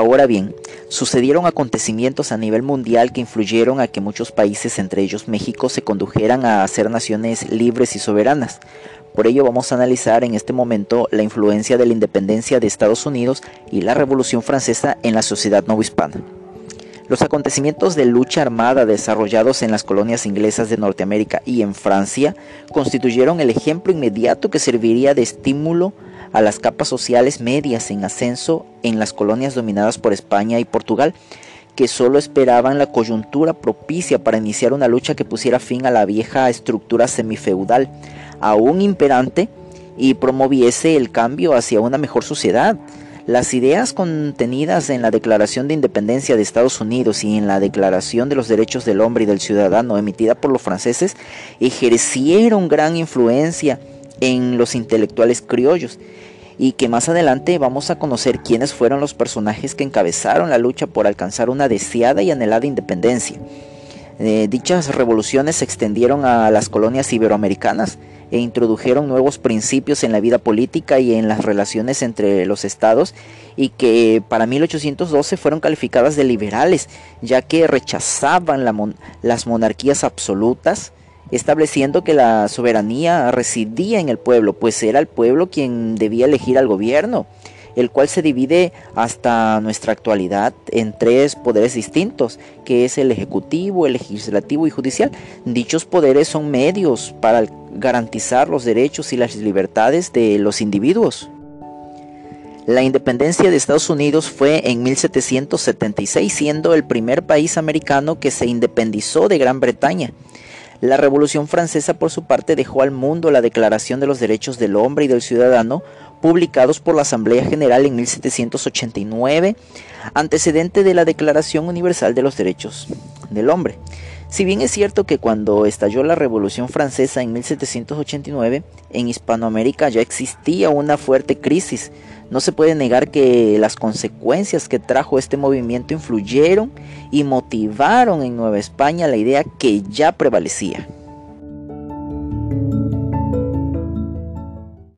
Ahora bien, sucedieron acontecimientos a nivel mundial que influyeron a que muchos países, entre ellos México, se condujeran a ser naciones libres y soberanas. Por ello vamos a analizar en este momento la influencia de la independencia de Estados Unidos y la Revolución Francesa en la sociedad novohispana. Los acontecimientos de lucha armada desarrollados en las colonias inglesas de Norteamérica y en Francia constituyeron el ejemplo inmediato que serviría de estímulo a las capas sociales medias en ascenso en las colonias dominadas por España y Portugal, que solo esperaban la coyuntura propicia para iniciar una lucha que pusiera fin a la vieja estructura semifeudal, aún imperante, y promoviese el cambio hacia una mejor sociedad. Las ideas contenidas en la Declaración de Independencia de Estados Unidos y en la Declaración de los Derechos del Hombre y del Ciudadano emitida por los franceses ejercieron gran influencia en los intelectuales criollos y que más adelante vamos a conocer quiénes fueron los personajes que encabezaron la lucha por alcanzar una deseada y anhelada independencia. Eh, dichas revoluciones se extendieron a las colonias iberoamericanas e introdujeron nuevos principios en la vida política y en las relaciones entre los estados y que para 1812 fueron calificadas de liberales, ya que rechazaban las monarquías absolutas, estableciendo que la soberanía residía en el pueblo, pues era el pueblo quien debía elegir al gobierno el cual se divide hasta nuestra actualidad en tres poderes distintos, que es el ejecutivo, el legislativo y judicial. Dichos poderes son medios para garantizar los derechos y las libertades de los individuos. La independencia de Estados Unidos fue en 1776, siendo el primer país americano que se independizó de Gran Bretaña. La Revolución Francesa, por su parte, dejó al mundo la Declaración de los Derechos del Hombre y del Ciudadano, publicados por la Asamblea General en 1789, antecedente de la Declaración Universal de los Derechos del Hombre. Si bien es cierto que cuando estalló la Revolución Francesa en 1789, en Hispanoamérica ya existía una fuerte crisis, no se puede negar que las consecuencias que trajo este movimiento influyeron y motivaron en Nueva España la idea que ya prevalecía.